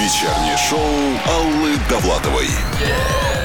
Вечернее шоу Аллы Довлатовой.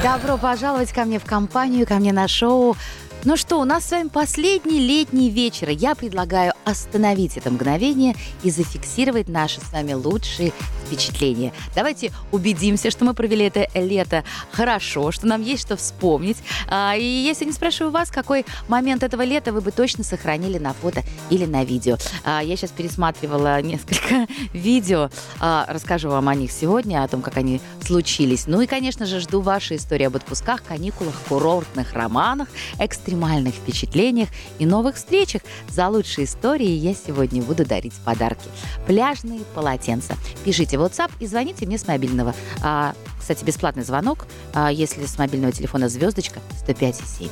Добро пожаловать ко мне в компанию, ко мне на шоу. Ну что, у нас с вами последний летний вечер. Я предлагаю остановить это мгновение и зафиксировать наши с вами лучшие впечатления. Давайте убедимся, что мы провели это лето хорошо, что нам есть что вспомнить. А, и если не спрашиваю вас, какой момент этого лета вы бы точно сохранили на фото или на видео. А, я сейчас пересматривала несколько видео, а, расскажу вам о них сегодня, о том, как они случились. Ну и, конечно же, жду ваши истории об отпусках, каникулах, курортных романах, экстремальных впечатлениях и новых встречах. За лучшие истории я сегодня буду дарить подарки. Пляжные полотенца. Пишите в WhatsApp и звоните мне с мобильного. А, кстати, бесплатный звонок, а, если с мобильного телефона звездочка 105,7.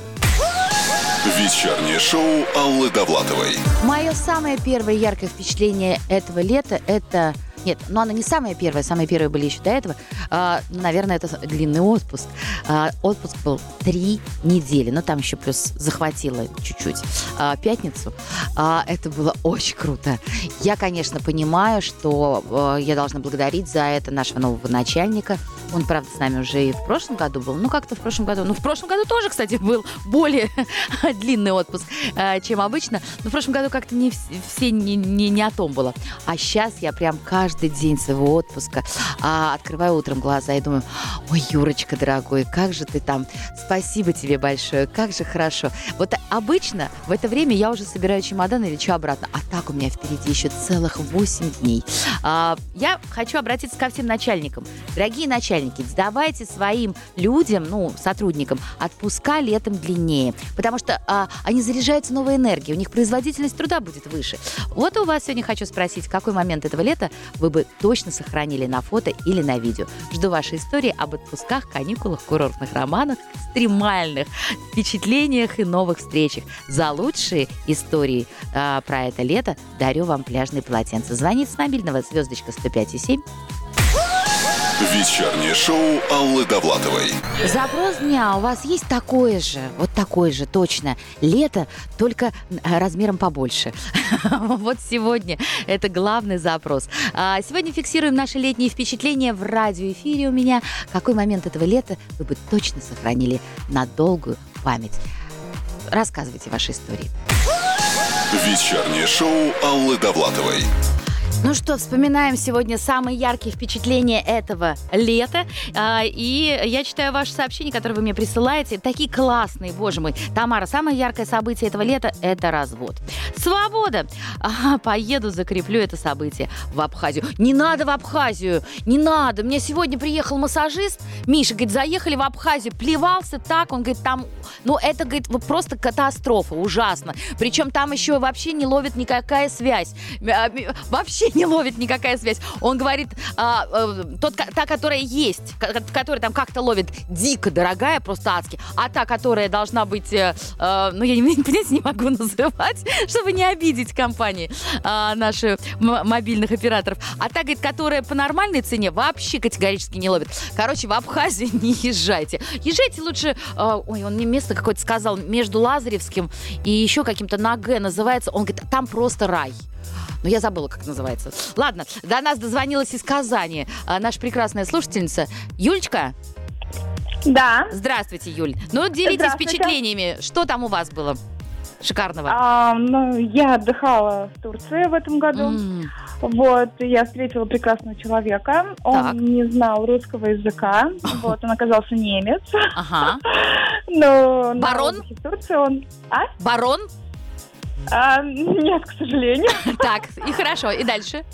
Вечернее шоу Аллы Довлатовой. Мое самое первое яркое впечатление этого лета – это нет, но она не самая первая, самые первые были еще до этого. А, наверное, это длинный отпуск. А, отпуск был три недели, но там еще плюс захватила чуть-чуть а, пятницу. А, это было очень круто. Я, конечно, понимаю, что а, я должна благодарить за это нашего нового начальника. Он, правда, с нами уже и в прошлом году был. Ну, как-то в прошлом году. Ну, в прошлом году тоже, кстати, был более длинный отпуск, а, чем обычно. Но в прошлом году как-то не вс- все не, не, не о том было. А сейчас я прям каждый день своего отпуска а, открываю утром глаза и думаю, ой, Юрочка, дорогой, как же ты там, спасибо тебе большое, как же хорошо. Вот обычно в это время я уже собираю чемодан и лечу обратно, а так у меня впереди еще целых 8 дней. А, я хочу обратиться ко всем начальникам. Дорогие начальники, давайте своим людям, ну, сотрудникам, отпуска летом длиннее, потому что а, они заряжаются новой энергией, у них производительность труда будет выше. Вот у вас сегодня хочу спросить, какой момент этого лета вы бы точно сохранили на фото или на видео. Жду ваши истории об отпусках, каникулах, курортных романах, экстремальных впечатлениях и новых встречах. За лучшие истории а, про это лето дарю вам пляжные полотенца. Звонит с мобильного звездочка 105,7. Вечернее шоу Аллы Довлатовой. Запрос дня у вас есть такое же, вот такое же, точно. Лето, только э, размером побольше. Вот сегодня это главный запрос. А, Сегодня фиксируем наши летние впечатления в радиоэфире у меня. Какой момент этого лета вы бы точно сохранили на долгую память? Рассказывайте ваши истории. Вечернее шоу Аллы Довлатовой. Ну что, вспоминаем сегодня самые яркие впечатления этого лета. А, И я читаю ваши сообщения, которые вы мне присылаете. Такие классные, боже мой. Тамара, самое яркое событие этого лета – это развод. Свобода! Ага, поеду, закреплю это событие в Абхазию. Не надо в Абхазию! Не надо! Меня сегодня приехал массажист. Миша, говорит, заехали в Абхазию. Плевался так. Он говорит, там... Ну, это, говорит, просто катастрофа. Ужасно. Причем там еще вообще не ловит никакая связь. А, ми- Вообще не ловит никакая связь. Он говорит, а, э, тот, та, которая есть, ко- которая там как-то ловит, дико дорогая, просто адски, а та, которая должна быть, э, э, ну, я не, понятия не могу называть, чтобы не обидеть компании а, наши м- мобильных операторов. А та, говорит, которая по нормальной цене вообще категорически не ловит. Короче, в Абхазию не езжайте. Езжайте лучше, э, ой, он мне место какое-то сказал, между Лазаревским и еще каким-то на Г называется. Он говорит, там просто рай. Но я забыла, как называется. Ладно, до нас дозвонилась из Казани а, наша прекрасная слушательница Юлечка. Да. Здравствуйте, Юль. Ну, делитесь впечатлениями. Что там у вас было шикарного? А, ну, я отдыхала в Турции в этом году. М, Вот, я встретила прекрасного человека. Он Так. не знал русского языка. Вот, он оказался немец. Ага. Но Барон? в Турции он... А? Барон? А, Нет, к сожалению. Так, и хорошо. И дальше?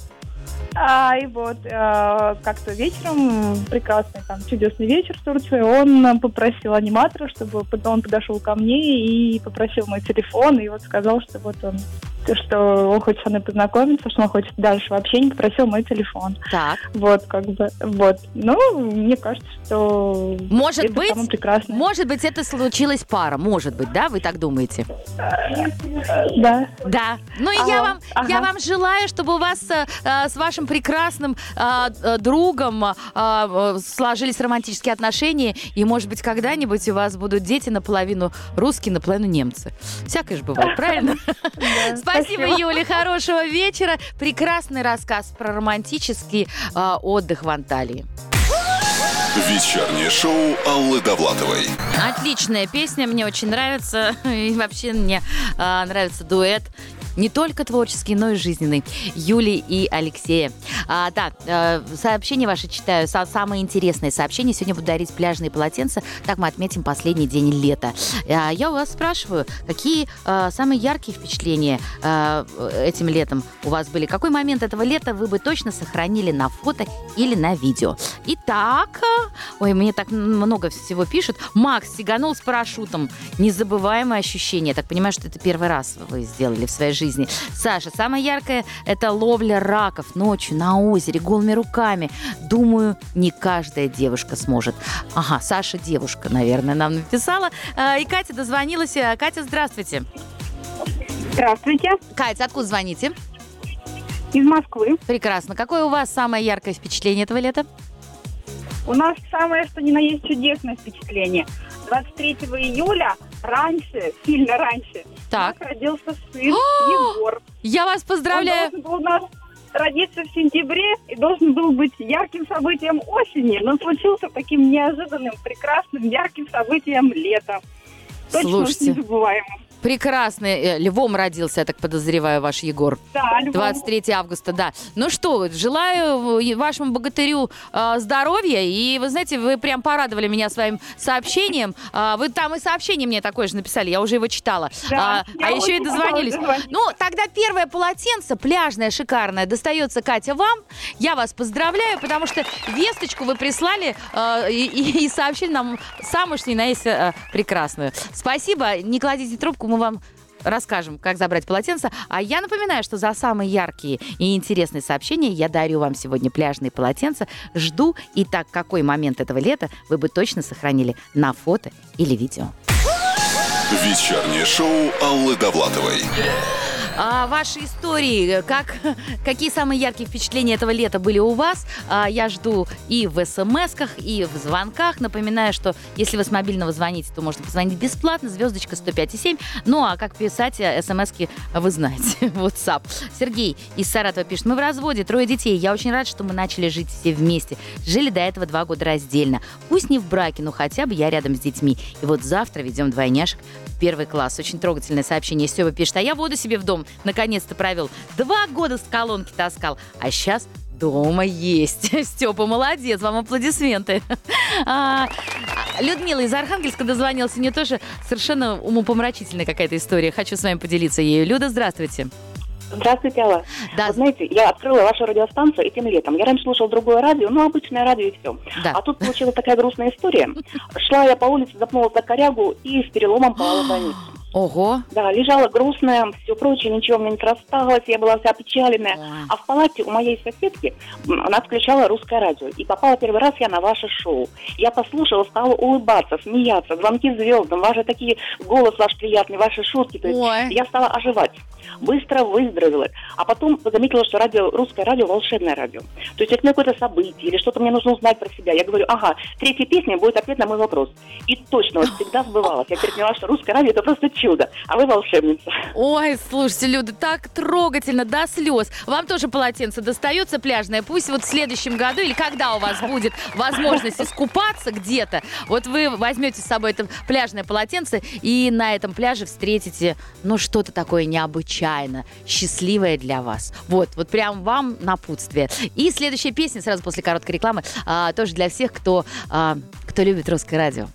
А, и вот э, как-то вечером, прекрасный там чудесный вечер в Турции, он попросил аниматора, чтобы он подошел ко мне и попросил мой телефон, и вот сказал, что вот он что он хочет со мной познакомиться, что он хочет дальше в общении, попросил мой телефон. Так. Вот, как бы, вот. Ну, мне кажется, что Может это быть, самое прекрасное. может быть, это случилась пара. Может быть, да? Вы так думаете? Да. Да. Ну и я Алло. вам, я Ага. вам желаю, чтобы у вас э, э, с вашим прекрасным э, э, другом э, э, сложились романтические отношения, и, может быть, когда-нибудь у вас будут дети наполовину русские, наполовину немцы. Всякое же бывает, правильно? Спасибо, Спасибо. Юля, хорошего вечера. Прекрасный рассказ про романтический а, отдых в Анталии. Вечернее шоу Аллы Довлатовой. Отличная песня, мне очень нравится. И вообще мне а, нравится дуэт. Не только творческий, но и жизненный. Юли и Алексея. А, так, э, сообщения ваши читаю. Са- самые интересные сообщения. Сегодня буду дарить пляжные полотенца. Так мы отметим последний день лета. А, я у вас спрашиваю, какие э, самые яркие впечатления э, этим летом у вас были? Какой момент этого лета вы бы точно сохранили на фото или на видео? Итак, ой, мне так много всего пишут. Макс сиганул с парашютом. Незабываемое ощущение. Я так понимаю, что это первый раз вы сделали в своей жизни. Саша, самое яркое – это ловля раков ночью на озере, голыми руками. Думаю, не каждая девушка сможет. Ага, Саша девушка, наверное, нам написала. А, И Катя дозвонилась. А, Катя, здравствуйте. Здравствуйте. Катя, откуда звоните? Из Москвы. Прекрасно. Какое у вас самое яркое впечатление этого лета? У нас самое, что ни на есть чудесное впечатление. 23 июля, раньше, сильно раньше, Так. у нас родился сын Егор. Я вас поздравляю. Он должен был у нас родиться в сентябре и должен был быть ярким событием осени, но случился таким неожиданным, прекрасным, ярким событием лета. Точно Слушайте. незабываемым. Прекрасный. э, Львом родился, я так подозреваю, ваш Егор. Да, Львов. 23 августа, да. Ну что, желаю э, вашему богатырю э, здоровья. И вы знаете, вы прям порадовали меня своим сообщением. А, вы там и сообщение мне такое же написали, я уже его читала. Да, а а еще и дозвонились. Ну, тогда первое полотенце, пляжное, шикарное, достается, Катя, вам. Я вас поздравляю, потому что весточку вы прислали э, и, и- и сообщили нам самую, что ни на есть, э, прекрасную. Спасибо, не кладите трубку, мы вам расскажем, как забрать полотенце. А я напоминаю, что за самые яркие и интересные сообщения я дарю вам сегодня пляжные полотенца. Жду. И так, какой момент этого лета вы бы точно сохранили на фото или видео. Вечернее шоу Аллы Довлатовой. А ваши истории, как, какие самые яркие впечатления этого лета были у вас? А, я жду и в смс-ках, и в звонках. Напоминаю, что если вы с мобильного звоните, то можно позвонить бесплатно, звездочка 105,7. Ну, а как писать э, смс-ки, вы знаете, WhatsApp. Сергей из Саратова пишет, мы в разводе, трое детей. Я очень рад, что мы начали жить все вместе. Жили до этого два года раздельно. Пусть не в браке, но хотя бы я рядом с детьми. И вот завтра ведем двойняшек первый класс. Очень трогательное сообщение. Стева пишет, а я воду себе в дом наконец-то провел. Два года с колонки таскал, а сейчас дома есть. Степа, молодец, вам аплодисменты. А, Людмила из Архангельска дозвонилась. У нее тоже совершенно умопомрачительная какая-то история. Хочу с вами поделиться ею. Люда, здравствуйте. Здравствуйте, Алла. Да, Вы знаете, я открыла вашу радиостанцию этим летом. Я раньше слушала другое радио, ну, обычное радио и все. да. А тут получилась такая грустная история. Шла я по улице, запнулась за корягу и с переломом попала в больницу. Ого. Да, лежала грустная, все прочее, ничего мне не рассталось, я была вся опечаленная. А в палате у моей соседки она включала русское радио. И попала первый раз я на ваше шоу. Я послушала, стала улыбаться, смеяться, звонки звездам, ваши такие, голос ваш приятный, ваши шутки. То есть Ой. я стала оживать. Быстро выздоровела. А потом заметила, что радио, русское радио волшебное радио. То есть если какое-то событие или что-то мне нужно узнать про себя, я говорю, ага, третья песня будет ответ на мой вопрос. И точно, вот всегда сбывалось. Я теперь поняла, что русское радио это просто чудо, а вы волшебница. Ой, слушайте, Люда, так трогательно, до слез. Вам тоже полотенце достается пляжное. Пусть вот в следующем году или когда у вас будет возможность искупаться где-то, вот вы возьмете с собой это пляжное полотенце и на этом пляже встретите, ну, что-то такое необычайно счастливое для вас. Вот, вот прям вам напутствие. И следующая песня сразу после короткой рекламы а, тоже для всех, кто, а, кто любит русское радио.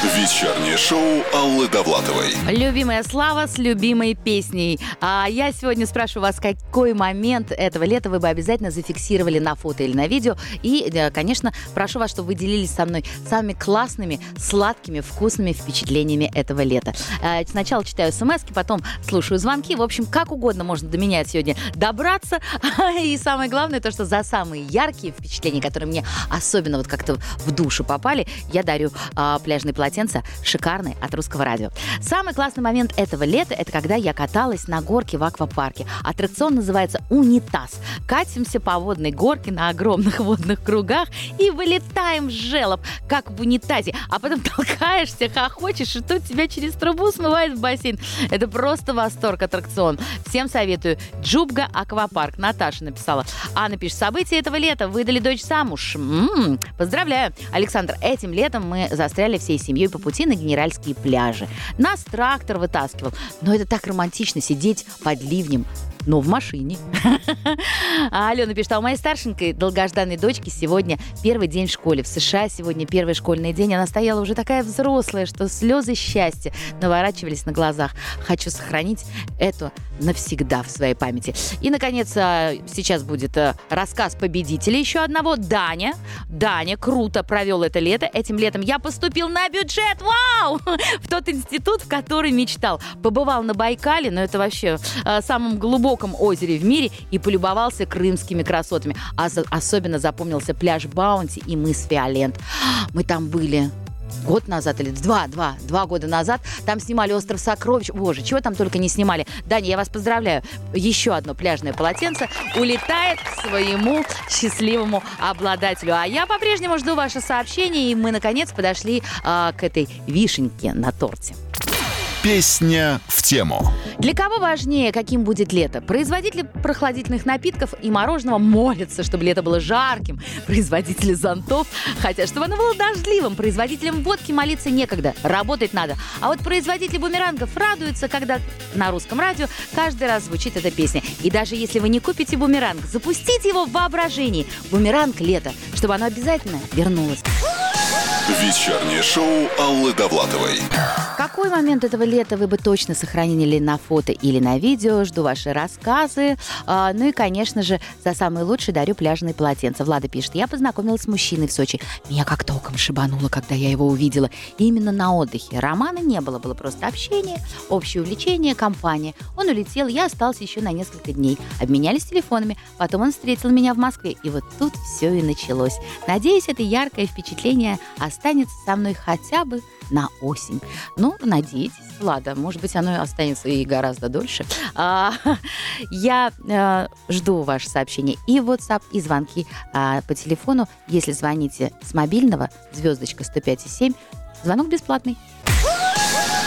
Вечернее шоу Аллы Довлатовой. Любимая Слава с любимой песней. А я сегодня спрашиваю вас, какой момент этого лета вы бы обязательно зафиксировали на фото или на видео. И, э, конечно, прошу вас, чтобы вы делились со мной самыми классными, сладкими, вкусными впечатлениями этого лета. Э, Сначала читаю смс потом слушаю звонки. В общем, как угодно можно до меня сегодня добраться. И самое главное, то, что за самые яркие впечатления, которые мне особенно вот как-то в душу попали, я дарю а, пляжные полотенца полотенца шикарные от русского радио. Самый классный момент этого лета – это когда я каталась на горке в аквапарке. Аттракцион называется «Унитаз». Катимся по водной горке на огромных водных кругах и вылетаем в желоб, как в унитазе. А потом толкаешься, хохочешь, и тут тебя через трубу смывает в бассейн. Это просто восторг аттракцион. Всем советую. Джубга Аквапарк. Наташа написала. Анна пишет, события этого лета. Выдали дочь замуж. М-м-м. Поздравляю. Александр, этим летом мы застряли всей семьей по пути на генеральские пляжи. Нас трактор вытаскивал. Но это так романтично сидеть под ливнем но в машине. А Алена пишет, а у моей старшенькой долгожданной дочки сегодня первый день в школе. В США сегодня первый школьный день. Она стояла уже такая взрослая, что слезы счастья наворачивались на глазах. Хочу сохранить это навсегда в своей памяти. И, наконец, а, сейчас будет а, рассказ победителя еще одного. Даня. Даня круто провел это лето. Этим летом я поступил на бюджет. Вау! В тот институт, в который мечтал. Побывал на Байкале, но это вообще а, самом глубоком озере в мире и полюбовался крымскими красотами. А особенно запомнился пляж Баунти и мыс Фиолент. Мы там были год назад или два, два, два года назад. Там снимали «Остров сокровищ». Боже, чего там только не снимали. Даня, я вас поздравляю. Еще одно пляжное полотенце улетает к своему счастливому обладателю. А я по-прежнему жду ваше сообщение, и мы, наконец, подошли а, к этой вишеньке на торте. Песня в тему. Для кого важнее, каким будет лето? Производители прохладительных напитков и мороженого молятся, чтобы лето было жарким. Производители зонтов хотят, чтобы оно было дождливым. Производителям водки молиться некогда, работать надо. А вот производители бумерангов радуются, когда на русском радио каждый раз звучит эта песня. И даже если вы не купите бумеранг, запустите его в воображении. Бумеранг лето, чтобы оно обязательно вернулось. Вечернее шоу Аллы Довлатовой. Какой момент этого лета вы бы точно сохранили на фото или на видео? Жду ваши рассказы. А, ну и, конечно же, за самый лучший дарю пляжные полотенца. Влада пишет, я познакомилась с мужчиной в Сочи. Меня как током шибануло, когда я его увидела. именно на отдыхе. Романа не было, было просто общение, общее увлечение, компания. Он улетел, я остался еще на несколько дней. Обменялись телефонами. Потом он встретил меня в Москве. И вот тут все и началось. Надеюсь, это яркое впечатление останется со мной хотя бы на осень. Ну, надейтесь, Влада, может быть, оно останется и гораздо дольше. А, я а, жду ваше сообщение и в WhatsApp, и звонки а, по телефону. Если звоните с мобильного, звездочка 105,7, звонок бесплатный.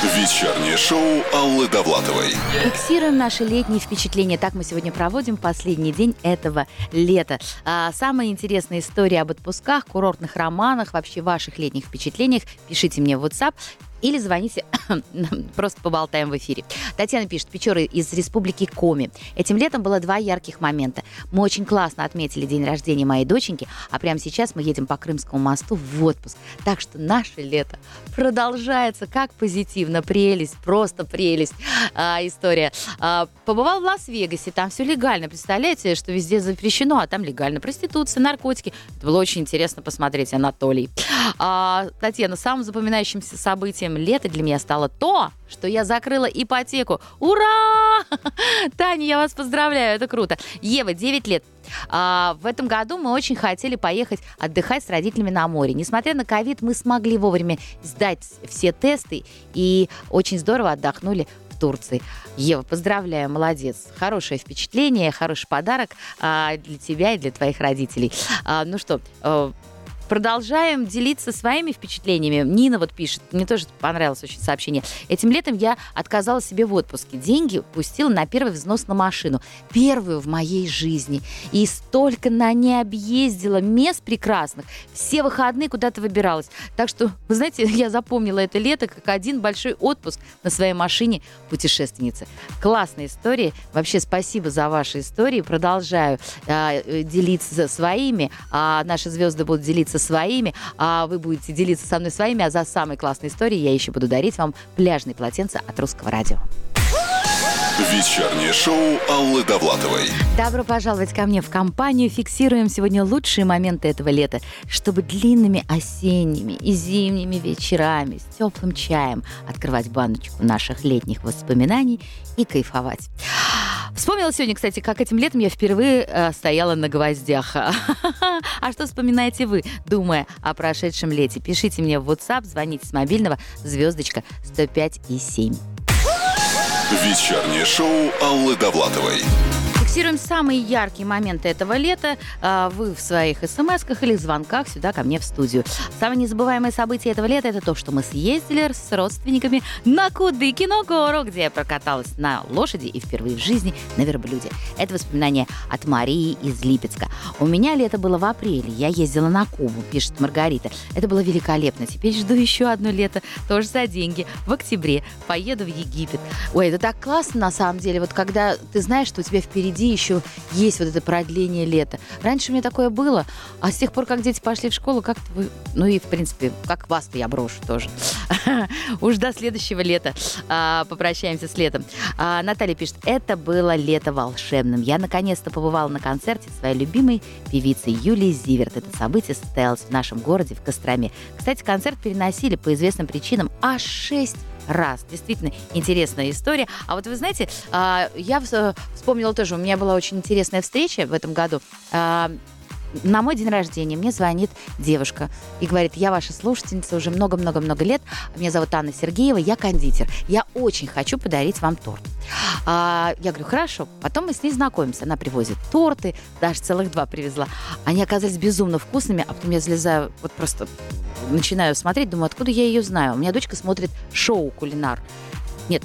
Вечернее шоу Аллы Довлатовой. Фиксируем наши летние впечатления. Так мы сегодня проводим последний день этого лета. А, самые интересные истории об отпусках, курортных романах, вообще ваших летних впечатлениях пишите мне в WhatsApp или звоните, просто поболтаем в эфире. Татьяна пишет, Печоры из республики Коми. Этим летом было два ярких момента. Мы очень классно отметили день рождения моей доченьки, а прямо сейчас мы едем по Крымскому мосту в отпуск. Так что наше лето продолжается как позитивно, прелесть, просто прелесть а, история. А, побывал в Лас-Вегасе, там все легально. Представляете, что везде запрещено, а там легально. Проституция, наркотики. Это было очень интересно посмотреть, Анатолий. А, Татьяна, самым запоминающимся событием событием лета для меня стало то, что я закрыла ипотеку. Ура! Таня, я вас поздравляю, это круто. Ева, 9 лет. А, в этом году мы очень хотели поехать отдыхать с родителями на море. Несмотря на ковид, мы смогли вовремя сдать все тесты и очень здорово отдохнули в Турции. Ева, поздравляю, молодец. Хорошее впечатление, хороший подарок а, для тебя и для твоих родителей. А, ну что, а, Продолжаем делиться своими впечатлениями. Нина вот пишет, мне тоже понравилось очень сообщение. Этим летом я отказала себе в отпуске. Деньги пустила на первый взнос на машину. Первую в моей жизни. И столько на ней объездила мест прекрасных. Все выходные куда-то выбиралась. Так что, вы знаете, я запомнила это лето как один большой отпуск на своей машине путешественницы. Классная история. Вообще спасибо за ваши истории. Продолжаю э, делиться своими. А наши звезды будут делиться своими, а вы будете делиться со мной своими, а за самые классные истории я еще буду дарить вам пляжные полотенца от Русского радио. Вечернее шоу Аллы Довлатовой. Добро пожаловать ко мне в компанию. Фиксируем сегодня лучшие моменты этого лета, чтобы длинными осенними и зимними вечерами с теплым чаем открывать баночку наших летних воспоминаний и кайфовать. Вспомнила сегодня, кстати, как этим летом я впервые э, стояла на гвоздях. А что вспоминаете вы, думая о прошедшем лете? Пишите мне в WhatsApp, звоните с мобильного звездочка 105 и 7. Вечернее шоу Аллы Довлатовой. Фиксируем самые яркие моменты этого лета. А, Вы в своих смс-ках или звонках сюда ко мне в студию. Самое незабываемое событие этого лета это то, что мы съездили с родственниками на Кудыкино гору, где я прокаталась на лошади и впервые в жизни на верблюде. Это воспоминание от Марии из Липецка. У меня лето было в апреле. Я ездила на Кубу, пишет Маргарита. Это было великолепно. Теперь жду еще одно лето, тоже за деньги. В октябре поеду в Египет. Ой, это так классно на самом деле. Вот когда ты знаешь, что у тебя впереди еще есть вот это продление лета. Раньше у меня такое было, а с тех пор, как дети пошли в школу, как-то вы... Ну и, в принципе, как вас-то я брошу тоже. Уж до следующего лета а, попрощаемся с летом. А, Наталья пишет, это было лето волшебным. Я наконец-то побывала на концерте своей любимой певицы Юлии Зиверт. Это событие состоялось в нашем городе, в Костроме. Кстати, концерт переносили по известным причинам аж 6 раз. Действительно интересная история. А вот вы знаете, а, я э, вспомнила тоже, у меня была очень интересная встреча в этом году. На мой день рождения мне звонит девушка и говорит, я ваша слушательница уже много-много-много лет. Меня зовут Анна Сергеева, я кондитер. Я очень хочу подарить вам торт. А, я говорю, хорошо. Потом мы с ней знакомимся. Она привозит торты, даже целых два привезла. Они оказались безумно вкусными, а потом я залезаю, вот просто начинаю смотреть, думаю, откуда я ее знаю. У меня дочка смотрит шоу «Кулинар». Нет,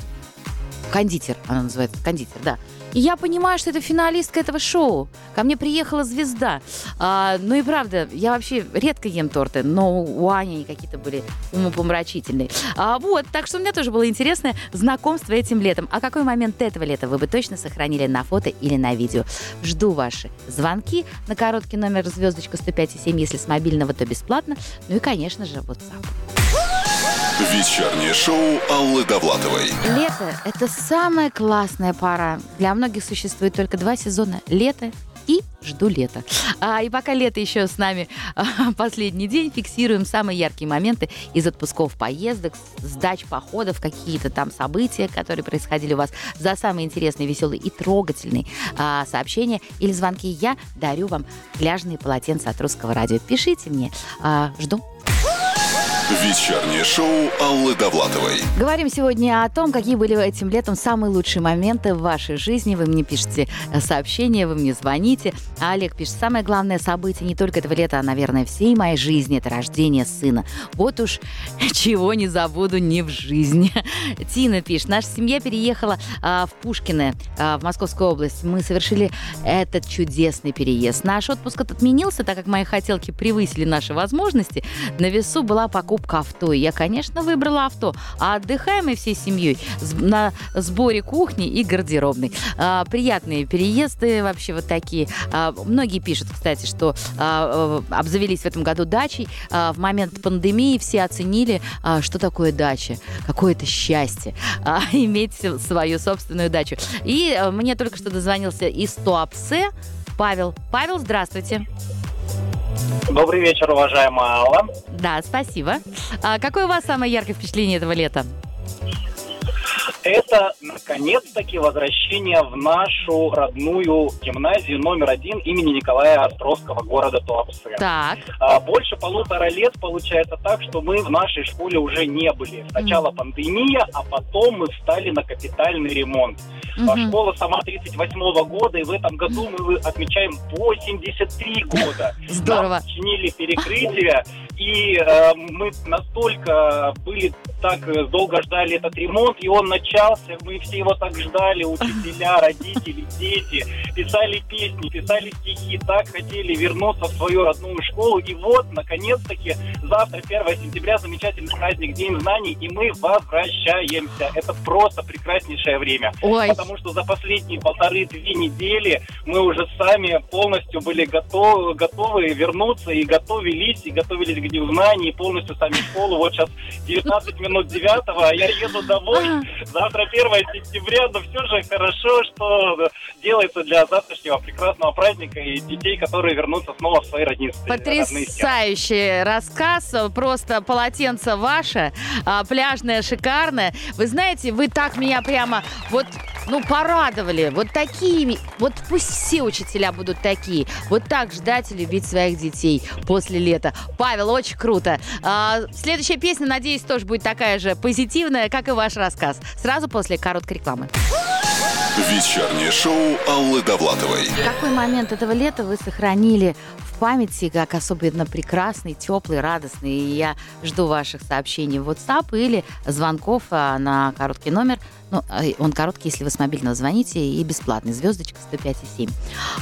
кондитер, она называется, кондитер, да. И я понимаю, что это финалистка этого шоу. Ко мне приехала звезда. А, ну и правда, я вообще редко ем торты, но у Ани они какие-то были умопомрачительные. А, вот, так что у меня тоже было интересное знакомство этим летом. А какой момент этого лета вы бы точно сохранили на фото или на видео? Жду ваши звонки на короткий номер звездочка 105,7, если с мобильного, то бесплатно. Ну и, конечно же, WhatsApp. Вечернее шоу Аллы Довлатовой. Лето – это самая классная пора. Для многих существует только два сезона – лето и жду лета. А, и пока лето еще с нами а, последний день, фиксируем самые яркие моменты из отпусков, поездок, сдач походов, какие-то там события, которые происходили у вас. За самые интересные, веселые и трогательные а, сообщения или звонки я дарю вам пляжные полотенца от русского радио. Пишите мне. А, жду. Вечернее шоу Аллы Довлатовой. Говорим сегодня о том, какие были этим летом самые лучшие моменты в вашей жизни. Вы мне пишете э, сообщения, вы мне звоните. А Олег пишет, самое главное событие не только этого лета, а, наверное, всей моей жизни – это рождение сына. Вот уж чего не забуду ни в жизни. Тина пишет, наша семья переехала а, в Пушкино, а, в Московскую область. Мы совершили этот чудесный переезд. Наш отпуск отменился, так как мои хотелки превысили наши возможности. На весу была покупка авто. И я, конечно, выбрала авто. А отдыхаем мы всей семьей на сборе кухни и гардеробной. А, приятные переезды вообще вот такие. А, многие пишут, кстати, что а, э, обзавелись в этом году дачей. В момент пандемии все оценили, что такое дача. Какое это счастье иметь свою собственную дачу. И э, мне только что дозвонился из Туапсе Павел. Павел, здравствуйте. Добрый вечер, уважаемая Алла. Да, спасибо. А какое у вас самое яркое впечатление этого лета? Это, наконец-таки, возвращение в нашу родную гимназию номер один имени Николая Островского города Туапсе. Так, А, Больше полутора лет получается так, что мы в нашей школе уже не были. Сначала пандемия, а потом мы встали на капитальный ремонт. Мгм. Школа сама 38 года, и в этом году мы отмечаем 83 года. здорово. Нам чинили перекрытие, и э, мы настолько были так долго ждали этот ремонт, и он начался, мы все его так ждали, учителя, родители, дети, писали песни, писали стихи, так хотели вернуться в свою родную школу, и вот, наконец-таки, завтра, 1 сентября, замечательный праздник, День знаний, и мы возвращаемся. Это просто прекраснейшее время. Ой, Потому что за последние полторы-две недели мы уже сами полностью были готовы, готовы вернуться и готовились, и готовились к Дню знаний, и полностью сами в школу. Вот сейчас 19 минут 9, а я еду домой. Завтра 1 сентября, но все же хорошо, что делается для завтрашнего прекрасного праздника и детей, которые вернутся снова в свои родные. Потрясающий рассказ, просто полотенце ваше, а, пляжное, шикарное. Вы знаете, вы так меня прямо вот ну, порадовали. Вот такими, вот пусть все учителя будут такие. Вот так ждать и любить своих детей после лета. Павел, очень круто. А, следующая песня, надеюсь, тоже будет такая же позитивная, как и ваш рассказ. Сразу после короткой рекламы. Вечернее шоу Аллы Довлатовой. Какой момент этого лета вы сохранили в памяти как особенно прекрасный, теплый, радостный? И я жду ваших сообщений в WhatsApp или звонков а, на короткий номер. Ну, а, он короткий, если вы с мобильного звоните, и бесплатный. Звездочка 105,7.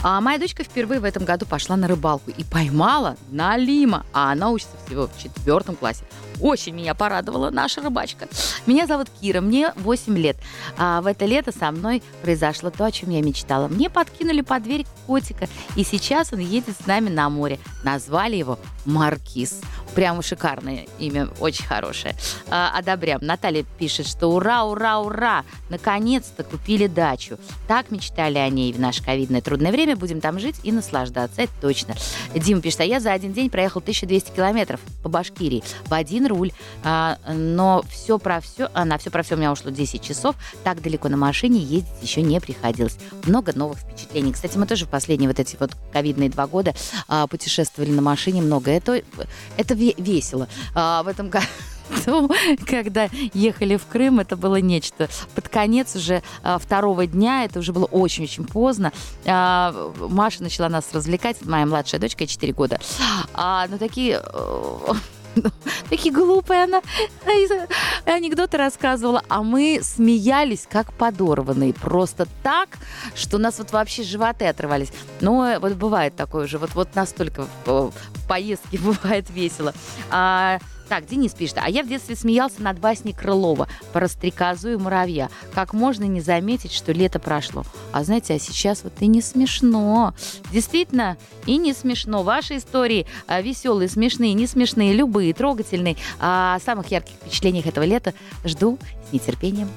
А моя дочка впервые в этом году пошла на рыбалку и поймала налима. А она учится всего в четвертом классе. Очень меня порадовала наша рыбачка. Меня зовут Кира, мне 8 лет. А в это лето со мной произошло то, о чем я мечтала. Мне подкинули под дверь котика, и сейчас он едет с нами на море. Назвали его Маркиз. Прямо шикарное имя, очень хорошее. А, одобряем. Наталья пишет, что ура, ура, ура! Наконец-то купили дачу. Так мечтали о ней в наше ковидное трудное время. Будем там жить и наслаждаться, это точно. Дима пишет, а я за один день проехал 1200 километров по Башкирии в один руль. А, но все про все, а, на все про все у меня ушло 10 часов. Так далеко на машине ездить еще не приходилось. Много новых впечатлений. Кстати, мы тоже в последние вот эти вот ковидные два года а, путешествовали на машине много. Это, это весело. А, в этом году когда ехали в Крым, это было нечто. Под конец уже а, второго дня, это уже было очень-очень поздно, а, Маша начала нас развлекать, моя младшая дочка, 4 года. А, ну, такие э, такие глупые она анекдоты рассказывала, а мы смеялись как подорванные. Просто так, что у нас вот вообще животы отрывались. Но вот бывает такое же, вот, вот настолько в, поездке бывает весело. А, так, Денис пишет, а я в детстве смеялся над басней Крылова про стрекозу и муравья. Как можно не заметить, что лето прошло? А знаете, а сейчас вот и не смешно. Действительно, и не смешно. Ваши истории а, веселые, смешные, не смешные, любые, трогательные. А о самых ярких впечатлениях этого лета жду с нетерпением.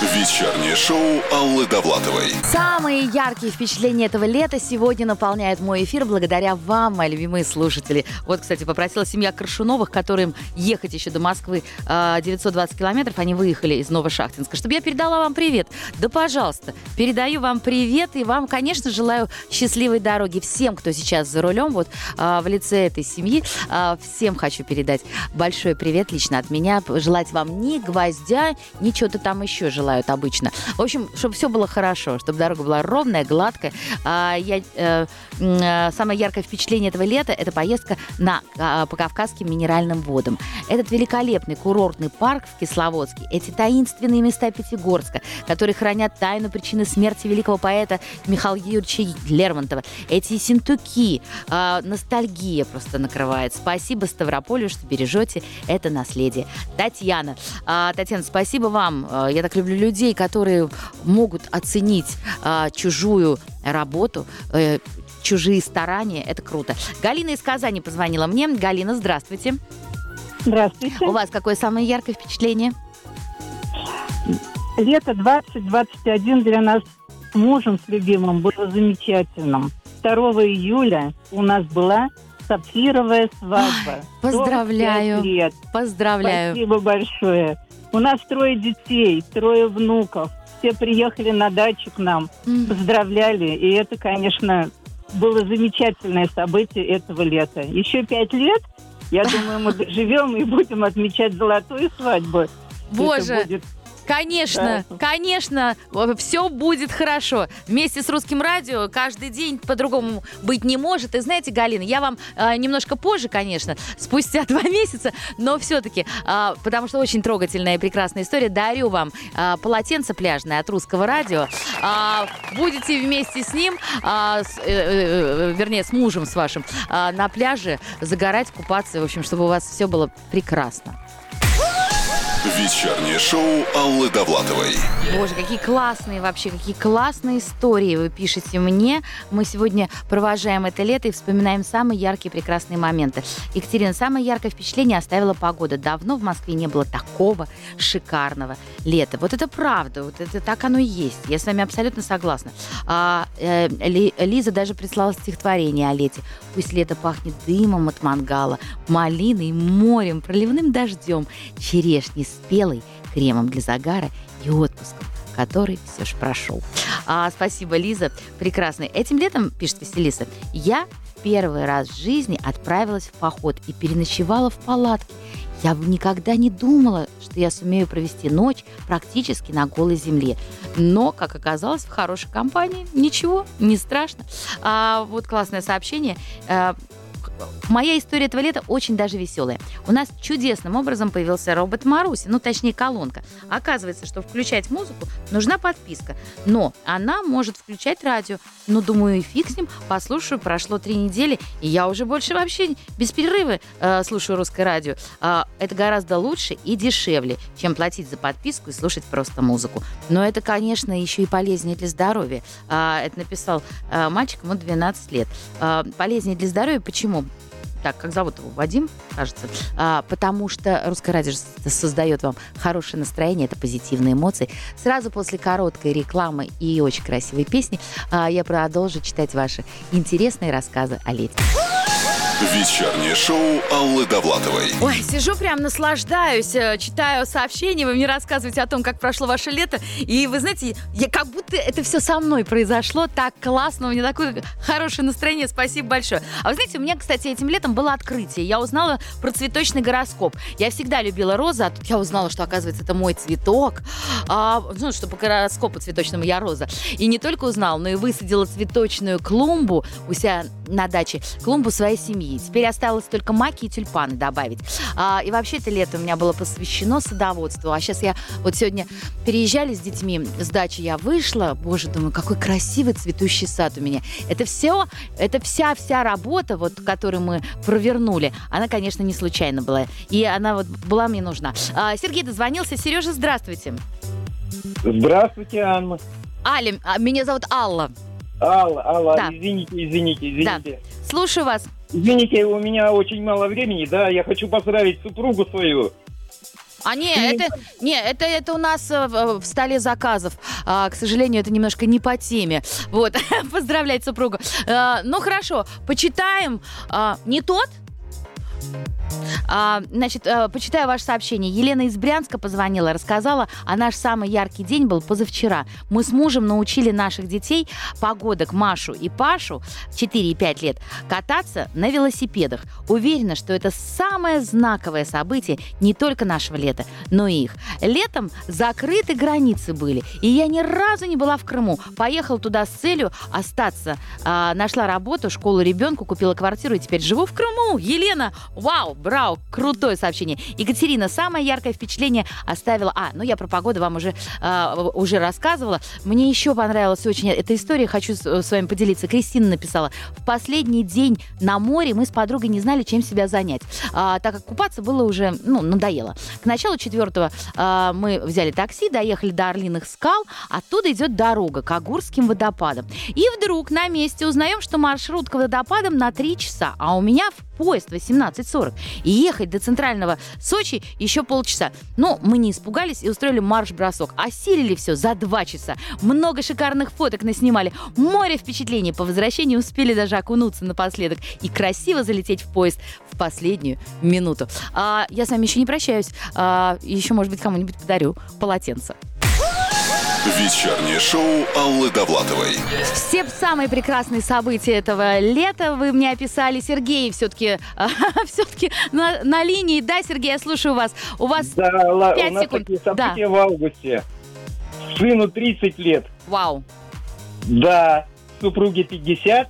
Вечернее шоу Аллы Довлатовой. Самые яркие впечатления этого лета сегодня наполняют мой эфир благодаря вам, мои любимые слушатели. Вот, кстати, попросила семья Коршуновых, которым ехать еще до Москвы 920 а, километров, они выехали из Новошахтинска, чтобы я передала вам привет. Да, пожалуйста, передаю вам привет и вам, конечно, желаю счастливой дороги всем, кто сейчас за рулем, вот а, в лице этой семьи. А, всем хочу передать большой привет лично от меня, желать вам ни гвоздя, ни чего-то там еще желаю желают обычно. В общем, чтобы все было хорошо, чтобы дорога была ровная, гладкая. А, я, э, э, самое яркое впечатление этого лета – это поездка на, э, по Кавказским минеральным водам. Этот великолепный курортный парк в Кисловодске, эти таинственные места Пятигорска, которые хранят тайну причины смерти великого поэта Михаила Юрьевича Лермонтова, эти синтуки, э, ностальгия просто накрывает. Спасибо Ставрополю, что бережете это наследие. Татьяна. Э, Татьяна, спасибо вам. Я так люблю людей, которые могут оценить а, чужую работу, э, чужие старания. Это круто. Галина из Казани позвонила мне. Галина, здравствуйте. Здравствуйте. У вас какое самое яркое впечатление? Лето 2021 для нас с мужем, с любимым, было замечательным. 2 июля у нас была сапфировая свадьба. Поздравляю. Лет. Поздравляю. Спасибо большое. У нас трое детей, трое внуков. Все приехали на дачу к нам, поздравляли. И это, конечно, было замечательное событие этого лета. Еще пять лет, я думаю, мы доживем и будем отмечать золотую свадьбу. Боже, это будет Конечно, да. конечно, все будет хорошо. Вместе с русским радио каждый день по-другому быть не может. И знаете, Галина, я вам э, немножко позже, конечно, спустя два месяца, но все-таки, э, потому что очень трогательная и прекрасная история, дарю вам э, полотенце пляжное от русского радио. Э, будете вместе с ним, э, с, э, э, вернее, с мужем с вашим, э, на пляже загорать, купаться, в общем, чтобы у вас все было прекрасно. Вечернее шоу Аллы Довлатовой. Боже, какие классные вообще, какие классные истории вы пишете мне. Мы сегодня провожаем это лето и вспоминаем самые яркие прекрасные моменты. Екатерина, самое яркое впечатление оставила погода. Давно в Москве не было такого шикарного лета. Вот это правда, вот это так оно и есть. Я с вами абсолютно согласна. А, э, Лиза даже прислала стихотворение о лете. Пусть лето пахнет дымом от мангала, малиной, морем, проливным дождем, черешней, спелой, кремом для загара и отпуском, который все ж прошел. А, спасибо, Лиза. Прекрасный. Этим летом, пишет Василиса, я первый раз в жизни отправилась в поход и переночевала в палатке. Я никогда не думала, что я сумею провести ночь практически на голой земле. Но, как оказалось, в хорошей компании ничего, не страшно. А, вот классное сообщение. А, Моя история этого лета очень даже веселая. У нас чудесным образом появился робот Маруси, ну точнее колонка. Оказывается, что включать музыку нужна подписка, но она может включать радио. Ну, думаю, и фиг с ним, послушаю, прошло три недели, и я уже больше вообще без перерыва э, слушаю русское радио. Э, это гораздо лучше и дешевле, чем платить за подписку и слушать просто музыку. Но это, конечно, еще и полезнее для здоровья. Э, это написал э, мальчик, ему 12 лет. Э, полезнее для здоровья почему? Так, как зовут его, Вадим, кажется, а, потому что русское радио создает вам хорошее настроение, это позитивные эмоции. Сразу после короткой рекламы и очень красивой песни а, я продолжу читать ваши интересные рассказы о лете. Вечернее шоу Аллы Довлатовой. Ой, сижу прям наслаждаюсь, э, читаю сообщения, вы мне рассказываете о том, как прошло ваше лето. И вы знаете, я как будто это все со мной произошло. Так классно, у меня такое хорошее настроение. Спасибо большое. А вы знаете, у меня, кстати, этим летом было открытие. Я узнала про цветочный гороскоп. Я всегда любила розы, а тут я узнала, что, оказывается, это мой цветок. А, ну, что по гороскопу цветочному я роза. И не только узнала, но и высадила цветочную клумбу у себя на даче, клумбу своей семьи другие. Теперь осталось только маки и тюльпаны добавить. А, и вообще это лето у меня было посвящено садоводству. А сейчас я вот сегодня переезжали с детьми с дачи, я вышла, боже, думаю, какой красивый цветущий сад у меня. Это все, это вся-вся работа, вот, которую мы провернули, она, конечно, не случайно была. И она вот была мне нужна. А, Сергей дозвонился. Сережа, здравствуйте. Здравствуйте, Анна. Аля, а, меня зовут Алла. Алла, Алла, Да. извините, извините, извините. Слушаю вас. Извините, у меня очень мало времени, да, я хочу поздравить супругу свою. А не, это, не, это, это у нас э, в, в столе заказов. А, к сожалению, это немножко не по теме. Вот, поздравлять супругу. А, ну хорошо, почитаем. А, не тот? А, значит, э, почитаю ваше сообщение. Елена из Брянска позвонила, рассказала, а наш самый яркий день был позавчера. Мы с мужем научили наших детей, погодок Машу и Пашу, 4 и 5 лет, кататься на велосипедах. Уверена, что это самое знаковое событие не только нашего лета, но и их. Летом закрыты границы были, и я ни разу не была в Крыму. Поехала туда с целью остаться. А, нашла работу, школу ребенку, купила квартиру и теперь живу в Крыму. Елена, вау, браво, крутое сообщение. Екатерина, самое яркое впечатление оставила... А, ну я про погоду вам уже, а, уже рассказывала. Мне еще понравилась очень эта история, хочу с, с вами поделиться. Кристина написала. В последний день на море мы с подругой не знали, чем себя занять, а, так как купаться было уже, ну, надоело. К началу четвертого а, мы взяли такси, доехали до Орлиных скал, оттуда идет дорога к Агурским водопадам. И вдруг на месте узнаем, что маршрут к водопадам на 3 часа, а у меня в поезд 18.40. И ехать до центрального Сочи еще полчаса. Но мы не испугались и устроили марш-бросок. Осилили все за два часа. Много шикарных фоток наснимали. Море впечатлений. По возвращении успели даже окунуться напоследок и красиво залететь в поезд в последнюю минуту. А, я с вами еще не прощаюсь. А, еще, может быть, кому-нибудь подарю полотенце. Вечернее шоу Аллы Довлатовой. Все самые прекрасные события этого лета вы мне описали. Сергей все-таки все-таки на, на линии. Да, Сергей, я слушаю вас. У вас Да, ла- Пять у нас секунд. такие события в августе. Сыну 30 лет. вау. Да, супруге 50,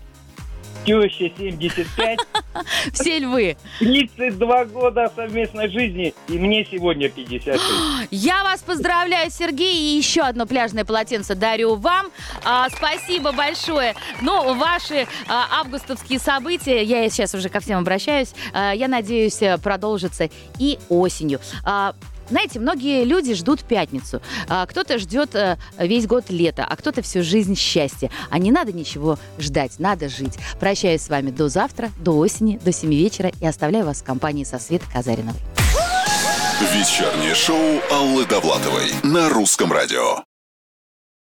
теще 75, Все львы. 32 года совместной жизни, и мне сегодня 56. Я вас поздравляю, Сергей, и еще одно пляжное полотенце дарю вам. А, спасибо большое. Ну, ваши а, августовские события, я сейчас уже ко всем обращаюсь, а, я надеюсь, э, продолжатся и осенью. А, знаете, многие люди ждут пятницу. А, кто-то ждет э, весь год лета, а кто-то всю жизнь счастья. А не надо ничего ждать, надо жить. Прощаюсь с вами до завтра, до осени, до 7 вечера и оставляю вас в компании со Светой Казариновой. Вечернее шоу Аллы Довлатовой на русском радио.